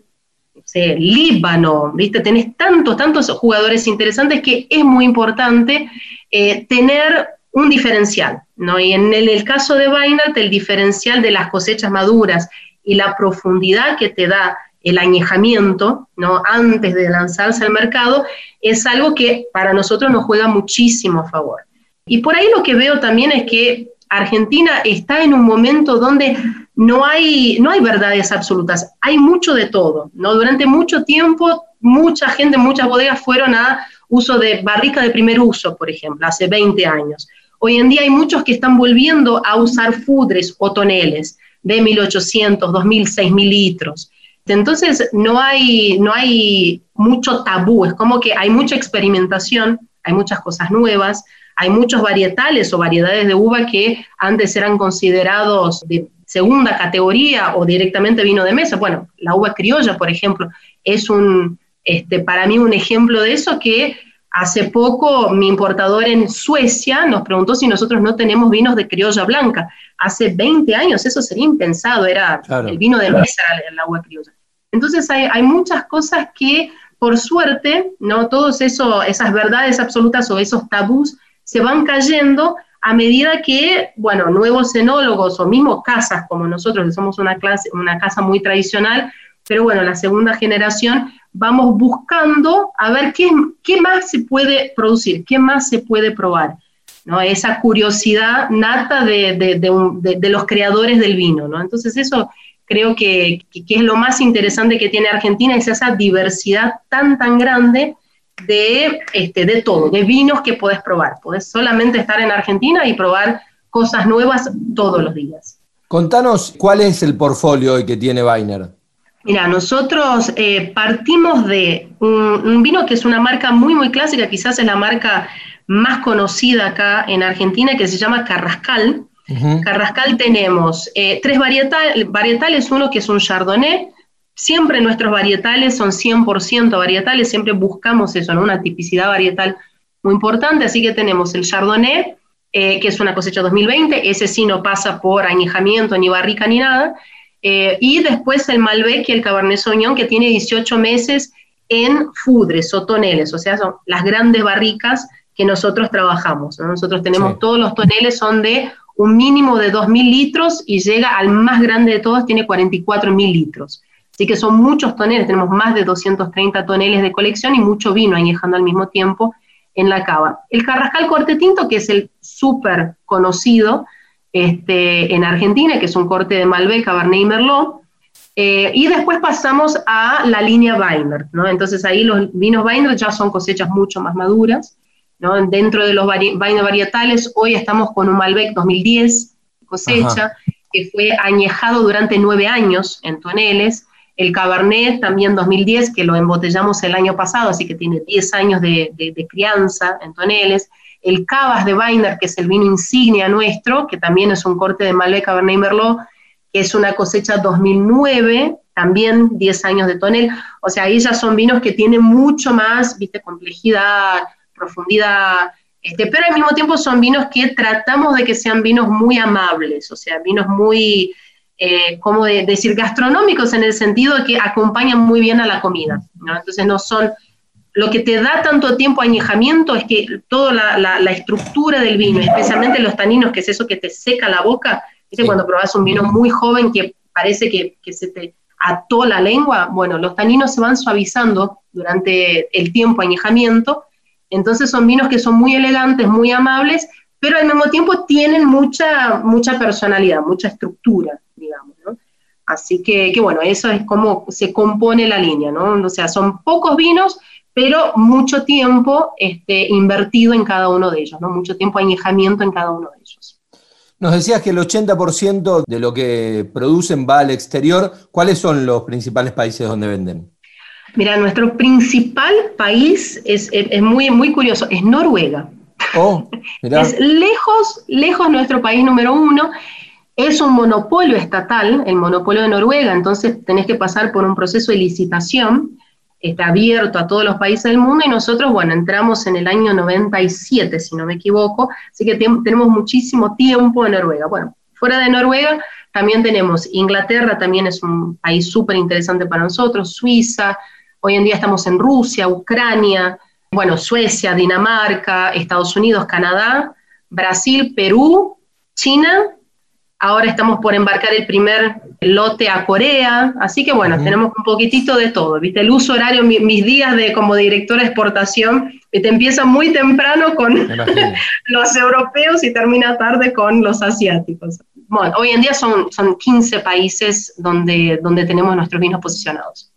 Líbano, ¿viste? Tenés tantos, tantos jugadores interesantes que es muy importante eh, tener un diferencial, ¿no? Y en el, el caso de Weinert, el diferencial de las cosechas maduras y la profundidad que te da el añejamiento, ¿no? antes de lanzarse al mercado, es algo que para nosotros nos juega muchísimo a favor. Y por ahí lo que veo también es que Argentina está en un momento donde no hay, no hay verdades absolutas, hay mucho de todo. ¿no? Durante mucho tiempo, mucha gente, muchas bodegas fueron a uso de barrica de primer uso, por ejemplo, hace 20 años. Hoy en día hay muchos que están volviendo a usar fudres o toneles de 1800, 2000, 6000 litros. Entonces, no hay, no hay mucho tabú, es como que hay mucha experimentación, hay muchas cosas nuevas, hay muchos varietales o variedades de uva que antes eran considerados de segunda categoría o directamente vino de mesa. Bueno, la uva criolla, por ejemplo, es un, este, para mí un ejemplo de eso que hace poco mi importador en Suecia nos preguntó si nosotros no tenemos vinos de criolla blanca. Hace 20 años eso sería impensado, era el vino de mesa, el agua criolla. Entonces hay, muchas cosas que, por suerte, no todas esas verdades absolutas o esos tabús se van cayendo a medida que, bueno, nuevos enólogos o mismo casas como nosotros, que somos una, clase, una casa muy tradicional, pero bueno, la segunda generación, vamos buscando a ver qué, qué más se puede producir, qué más se puede probar. ¿no? esa curiosidad nata de, los creadores del vino. ¿no? Entonces eso creo que, es lo más interesante que tiene Argentina, es esa diversidad tan, tan grande de, este, de todo, de vinos que podés probar. Podés solamente estar en Argentina y probar cosas nuevas todos los días. Contanos cuál es el portfolio que tiene Weiner. Mira, nosotros eh, partimos de un, vino que es una marca muy, muy clásica, quizás es la marca más conocida acá en Argentina, que se llama Carrascal. Carrascal tenemos eh, tres varietales, uno que es un Chardonnay, siempre nuestros varietales son 100% varietales, siempre buscamos eso, una tipicidad varietal muy importante, así que tenemos el Chardonnay, eh, que es una cosecha 2020, ese sí no pasa por añejamiento, ni barrica, ni nada. Eh, y después el Malbec y el Cabernet Sauvignon, que tiene 18 meses en fudres o toneles, o sea, son las grandes barricas que nosotros trabajamos. Nosotros tenemos Sí. todos los toneles, son de un mínimo de 2.000 litros y llega al más grande de todos, tiene 44.000 litros. Así que son muchos toneles, tenemos más de 230 toneles de colección y mucho vino añejando al mismo tiempo en la cava. El Carrascal Corte Tinto, que es el súper conocido este, en Argentina, que es un corte de Malbec, Cabernet y Merlot, eh, y después pasamos a la línea Weiner, ¿no? Entonces ahí los vinos Weiner ya son cosechas mucho más maduras, ¿no? Dentro de los vari Weiner varietales, hoy estamos con un Malbec 2010 cosecha, que fue añejado durante nueve años en toneles, el Cabernet también 2010, que lo embotellamos el año pasado, así que tiene 10 años de, de- de crianza en toneles, el Cavas de Weiner, que es el vino insignia nuestro, que también es un corte de Malbec, Cabernet Merlot, que es una cosecha 2009, también 10 años de tonel. O sea, ahí ya son vinos que tienen mucho más, viste, complejidad, profundidad, este, pero al mismo tiempo son vinos que tratamos de que sean vinos muy amables, o sea, vinos muy, eh, ¿cómo de- decir? Gastronómicos en el sentido de que acompañan muy bien a la comida, ¿no? Entonces no son, lo que te da tanto tiempo añejamiento es que toda la, la- la estructura del vino, especialmente los taninos, que es eso que te seca la boca, ¿viste? Cuando probás un vino muy joven que parece que, que se te ató la lengua, bueno, los taninos se van suavizando durante el tiempo añejamiento, entonces son vinos que son muy elegantes, muy amables, pero al mismo tiempo tienen mucha, mucha personalidad, mucha estructura, digamos, ¿no? Así que, que bueno, eso es como se compone la línea, ¿no? O sea, son pocos vinos, pero mucho tiempo este, invertido en cada uno de ellos, ¿no? Mucho tiempo añejamiento en cada uno de ellos. Nos decías que el 80% de lo que producen va al exterior. ¿Cuáles son los principales países donde venden? Mira, nuestro principal país es, es- es muy, muy curioso, es Noruega. Oh, mirá. Es lejos, lejos nuestro país número uno. Es un monopolio estatal, el monopolio de Noruega, entonces tenés que pasar por un proceso de licitación, está abierto a todos los países del mundo y nosotros, bueno, entramos en el año 97, si no me equivoco, así que tenemos muchísimo tiempo en Noruega. Bueno, fuera de Noruega también tenemos Inglaterra, también es un país súper interesante para nosotros, Suiza, hoy en día estamos en Rusia, Ucrania, bueno, Suecia, Dinamarca, Estados Unidos, Canadá, Brasil, Perú, China. Ahora estamos por embarcar el primer lote a Corea, así que bueno, Ujú. tenemos un poquitito de todo, ¿viste? El uso horario, mi- mis días de como directora de exportación, te empieza muy temprano con los europeos y termina tarde con los asiáticos. Bueno, hoy en día son, son 15 países donde, donde tenemos nuestros vinos posicionados.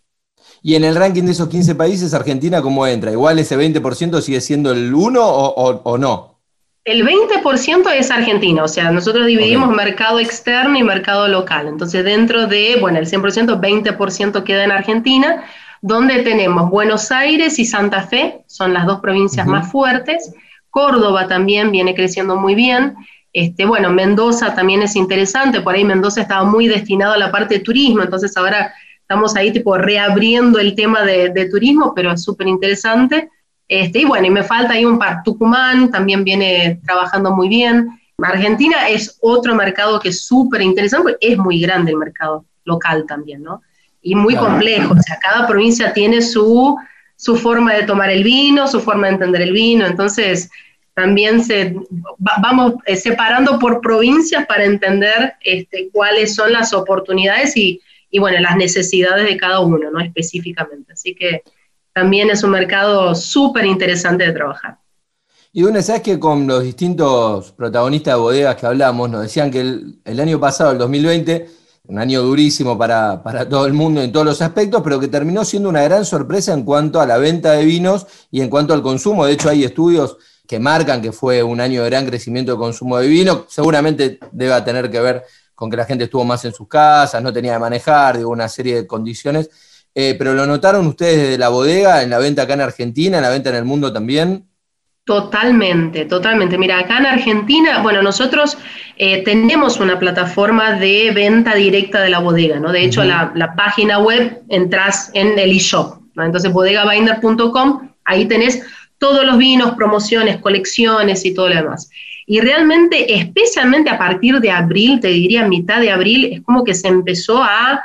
Y en el ranking de esos 15 países, Argentina, ¿cómo entra? ¿Igual ese 20% sigue siendo el 1 o, o- o no? El 20% es Argentina, o sea, nosotros dividimos mercado externo y mercado local. Entonces, dentro de, bueno, el 100%, 20% queda en Argentina, donde tenemos Buenos Aires y Santa Fe, son las dos provincias más fuertes. Córdoba también viene creciendo muy bien. Este, bueno, Mendoza también es interesante, por ahí Mendoza estaba muy destinado a la parte de turismo, entonces ahora estamos ahí tipo reabriendo el tema de, de turismo, pero es súper interesante. Este, y bueno, y me falta ahí un par. Tucumán también viene trabajando muy bien. Argentina es otro mercado que es súper interesante, porque es muy grande el mercado local también, ¿no? Y muy Claro. complejo. O sea, cada provincia tiene su, su forma de tomar el vino, su forma de entender el vino. Entonces, también se, va- vamos eh, separando por provincias para entender este, cuáles son las oportunidades y, y, bueno, las necesidades de cada uno, ¿no? Específicamente. Así que también es un mercado súper interesante de trabajar. Y Dune, ¿sabes que con los distintos protagonistas de bodegas que hablamos, nos decían que el, año pasado, el 2020, un año durísimo para, para todo el mundo en todos los aspectos, pero que terminó siendo una gran sorpresa en cuanto a la venta de vinos y en cuanto al consumo. De hecho, hay estudios que marcan que fue un año de gran crecimiento de consumo de vino. Seguramente debe tener que ver con que la gente estuvo más en sus casas, no tenía de manejar, digo, una serie de condiciones. Eh, pero lo notaron ustedes desde la bodega, en la venta acá en Argentina, en la venta en el mundo también. Totalmente, totalmente. Mira, acá en Argentina, bueno, nosotros eh, tenemos una plataforma de venta directa de la bodega, ¿no? De hecho, la, la página web entras en el eShop, ¿no? Entonces, bodegabinder.com, ahí tenés todos los vinos, promociones, colecciones y todo lo demás. y realmente, especialmente a partir de abril, te diría mitad de abril, es como que se empezó a,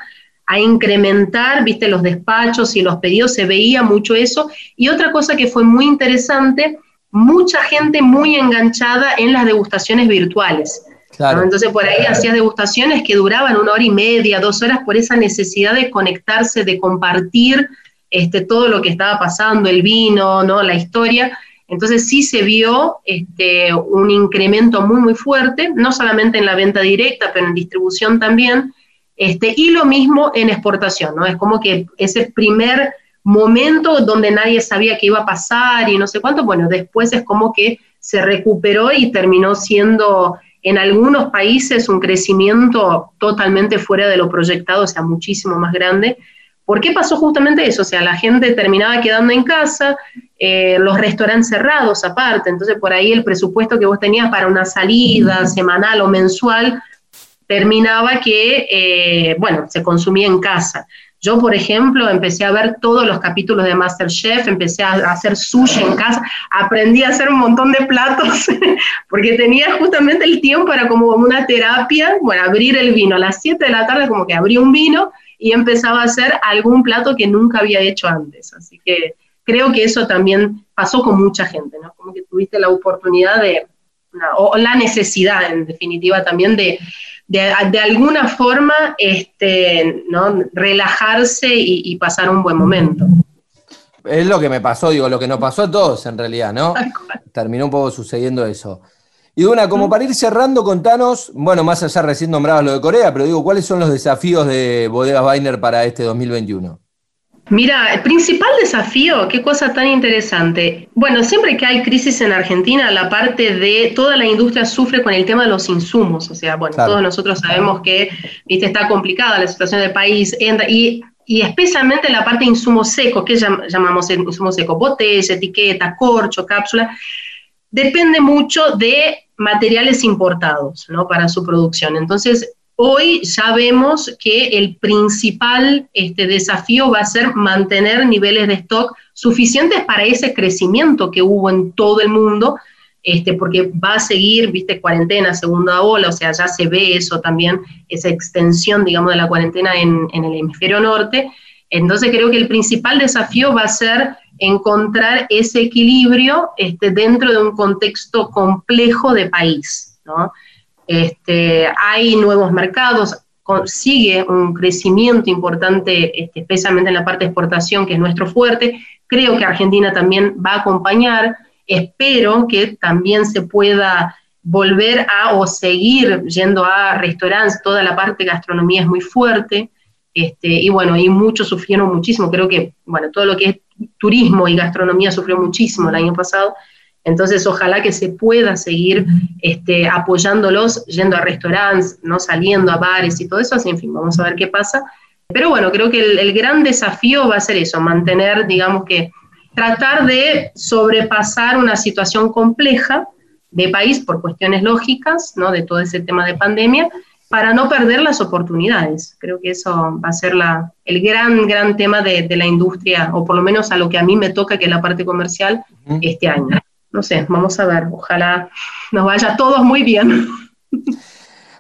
a incrementar, viste, los despachos y los pedidos, se veía mucho eso. Y otra cosa que fue muy interesante, mucha gente muy enganchada en las degustaciones virtuales. Claro. Entonces por ahí hacías degustaciones que duraban una hora y media, dos horas, por esa necesidad de conectarse, de compartir este, todo lo que estaba pasando, el vino, ¿no? la historia. Entonces sí se vio este, un incremento muy, muy fuerte, no solamente en la venta directa, pero en distribución también, este, y lo mismo en exportación, ¿no? Es como que ese primer momento donde nadie sabía qué iba a pasar y no sé cuánto, bueno, después es como que se recuperó y terminó siendo en algunos países un crecimiento totalmente fuera de lo proyectado, o sea, muchísimo más grande. ¿Por qué pasó justamente eso? O sea, la gente terminaba quedando en casa, eh, los restaurantes cerrados aparte, entonces por ahí el presupuesto que vos tenías para una salida semanal o mensual terminaba que, eh, bueno, se consumía en casa. Yo, por ejemplo, empecé a ver todos los capítulos de Masterchef, empecé a hacer sushi en casa, aprendí a hacer un montón de platos, porque tenía justamente el tiempo, era como una terapia, bueno, abrir el vino a las 7 de la tarde, como que abrí un vino y empezaba a hacer algún plato que nunca había hecho antes. Así que creo que eso también pasó con mucha gente, ¿no? Como que tuviste la oportunidad de, o la necesidad, en definitiva, también de de, de alguna forma este, ¿no? relajarse y, y, pasar un buen momento. Es lo que me pasó, digo, lo que nos pasó a todos en realidad, ¿no? Terminó un poco sucediendo eso. Y Duna, como para ir cerrando, contanos, bueno, más allá recién nombrabas lo de Corea, pero digo, ¿cuáles son los desafíos de Bodegas Weiner para este 2021? Mira, el principal desafío, qué cosa tan interesante. Bueno, siempre que hay crisis en Argentina, la parte de toda la industria sufre con el tema de los insumos. O sea, bueno, claro. todos nosotros sabemos que viste, está complicada la situación del país y, y especialmente la parte de insumos secos, que llamamos insumos secos, botella, etiqueta, corcho, cápsula, depende mucho de materiales importados ¿no? para su producción. Entonces, Hoy ya vemos que el principal este, desafío va a ser mantener niveles de stock suficientes para ese crecimiento que hubo en todo el mundo, este, porque va a seguir, viste, cuarentena, segunda ola, o sea, ya se ve eso también, esa extensión, digamos, de la cuarentena en, el hemisferio norte. Entonces creo que el principal desafío va a ser encontrar ese equilibrio este, dentro de un contexto complejo de país, ¿no? Este, hay nuevos mercados, sigue un crecimiento importante, este, especialmente en la parte de exportación, que es nuestro fuerte. Creo que Argentina también va a acompañar. Espero que también se pueda volver a o seguir yendo a restaurantes. Toda la parte de gastronomía es muy fuerte. Este, y bueno, y muchos sufrieron muchísimo. Creo que, bueno, todo lo que es turismo y gastronomía sufrió muchísimo el año pasado. Entonces, ojalá que se pueda seguir este, apoyándolos, yendo a restaurantes, no saliendo a bares y todo eso, así, en fin, vamos a ver qué pasa. Pero bueno, creo que el, el, gran desafío va a ser eso, mantener, digamos que, tratar de sobrepasar una situación compleja de país por cuestiones lógicas, ¿no? De todo ese tema de pandemia, para no perder las oportunidades. Creo que eso va a ser la, el gran, gran tema de, de, la industria, o por lo menos a lo que a mí me toca, que es la parte comercial, este año no sé, vamos a ver, ojalá nos vaya a todos muy bien.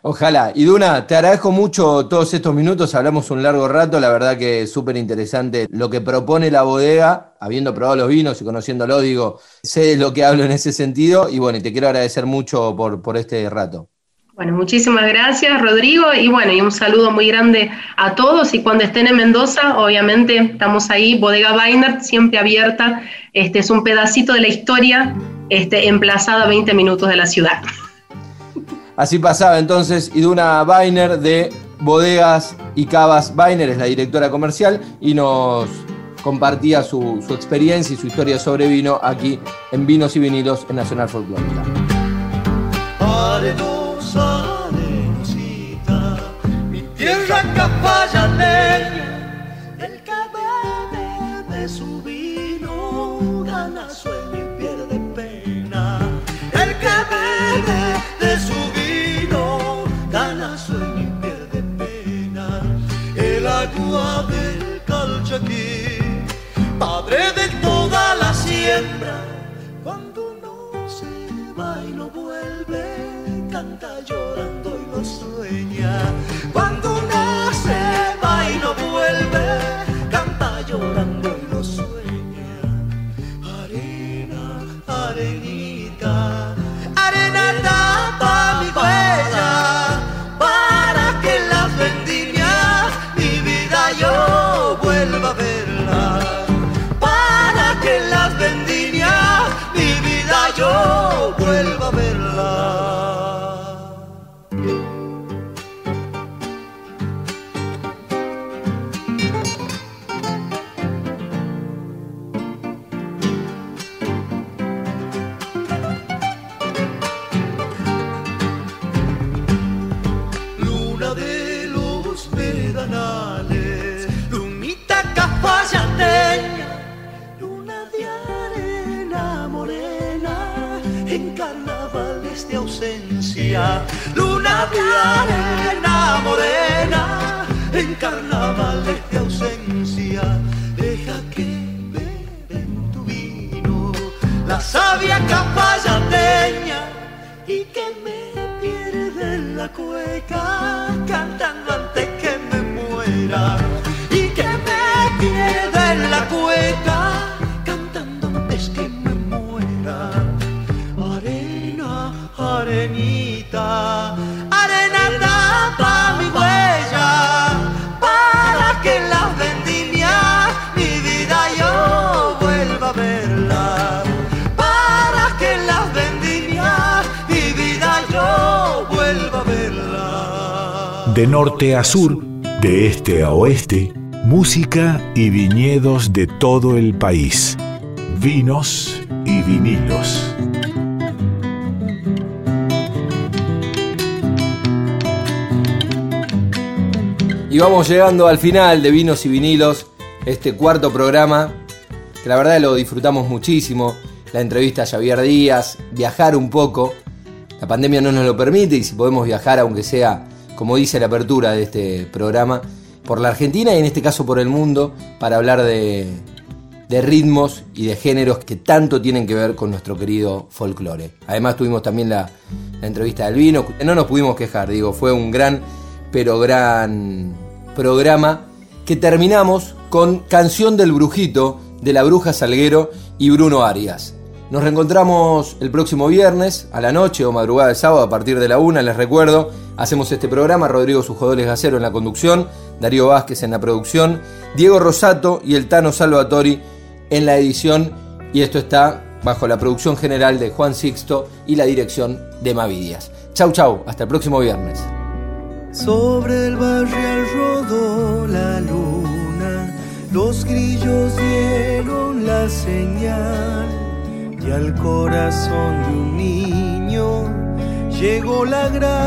Ojalá. Y Duna, te agradezco mucho todos estos minutos, hablamos un largo rato, la verdad que es súper interesante lo que propone la bodega, habiendo probado los vinos y conociéndolo, digo, sé de lo que hablo en ese sentido y bueno, y te quiero agradecer mucho por, por este rato. Bueno, muchísimas gracias, Rodrigo, y bueno, y un saludo muy grande a todos. Y cuando estén en Mendoza, obviamente estamos ahí, Bodega Weiner, siempre abierta. Este es un pedacito de la historia, este, emplazada a 20 minutos de la ciudad. Así pasaba entonces Iduna Weiner de Bodegas y Cavas Weiner, es la directora comercial, y nos compartía su, su experiencia y su historia sobre vino aquí en Vinos y Vinilos en Nacional Folclórica. El que bebe de su vino gana sueño y pierde pena. El que bebe de su vino gana sueño y pierde pena. El agua del calchaquí, padre de toda la siembra, cuando no se va y no vuelve canta llorando y lo sueña. Norte a sur, de este a oeste, música y viñedos de todo el país. Vinos y vinilos. Y vamos llegando al final de Vinos y Vinilos, este cuarto programa, que la verdad lo disfrutamos muchísimo. La entrevista a Javier Díaz, viajar un poco. La pandemia no nos lo permite y si podemos viajar, aunque sea, como dice la apertura de este programa, por la Argentina y en este caso por el mundo, para hablar de, ritmos y de géneros que tanto tienen que ver con nuestro querido folclore. Además tuvimos también la, la entrevista del vino, no nos pudimos quejar, digo, fue un gran, pero gran programa que terminamos con Canción del Brujito de la Bruja Salguero y Bruno Arias. Nos reencontramos el próximo viernes a la noche o madrugada de sábado a partir de la una, les recuerdo, hacemos este programa, Rodrigo Sujodoles Gacero en la conducción, Darío Vázquez en la producción, Diego Rosato y el Tano Salvatori en la edición y esto está bajo la producción general de Juan Sixto y la dirección de Mavidias. Chau chau, hasta el próximo viernes. Sobre el barrial rodó la luna, los grillos dieron la señal y al corazón de un niño llegó la gracia.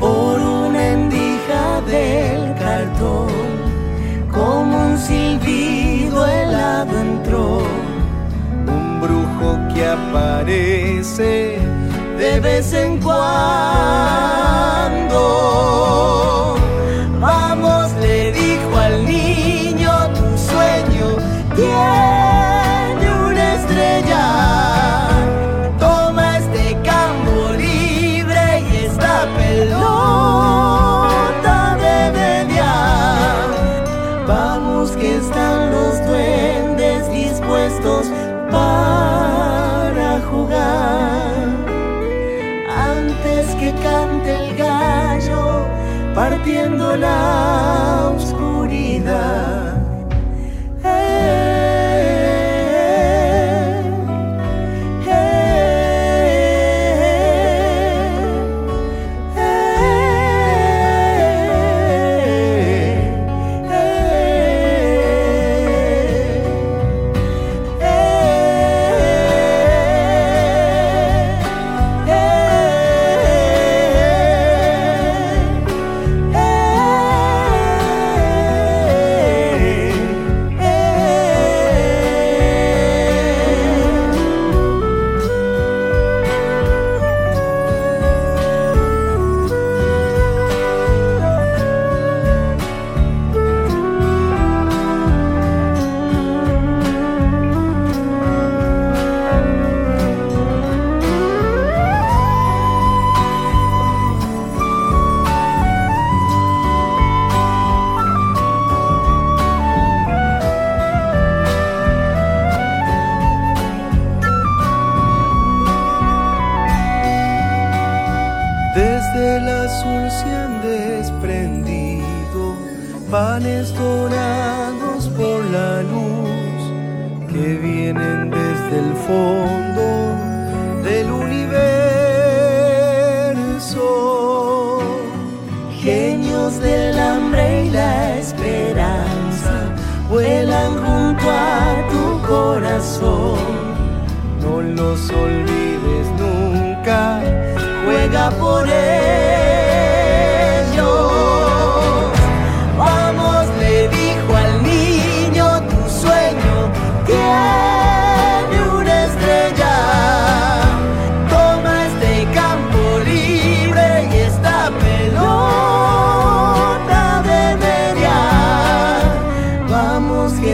Por una endija del cartón, como un silbido helado entró, un brujo que aparece de vez en cuando. Vamos, tiene una estrella. Toma este campo libre y esta pelota de media. Vamos que están los duendes dispuestos para jugar antes que cante el gallo, partiendo la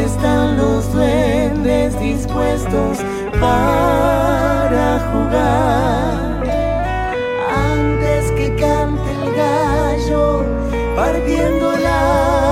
están los duendes dispuestos para jugar. Antes que cante el gallo, partiendo la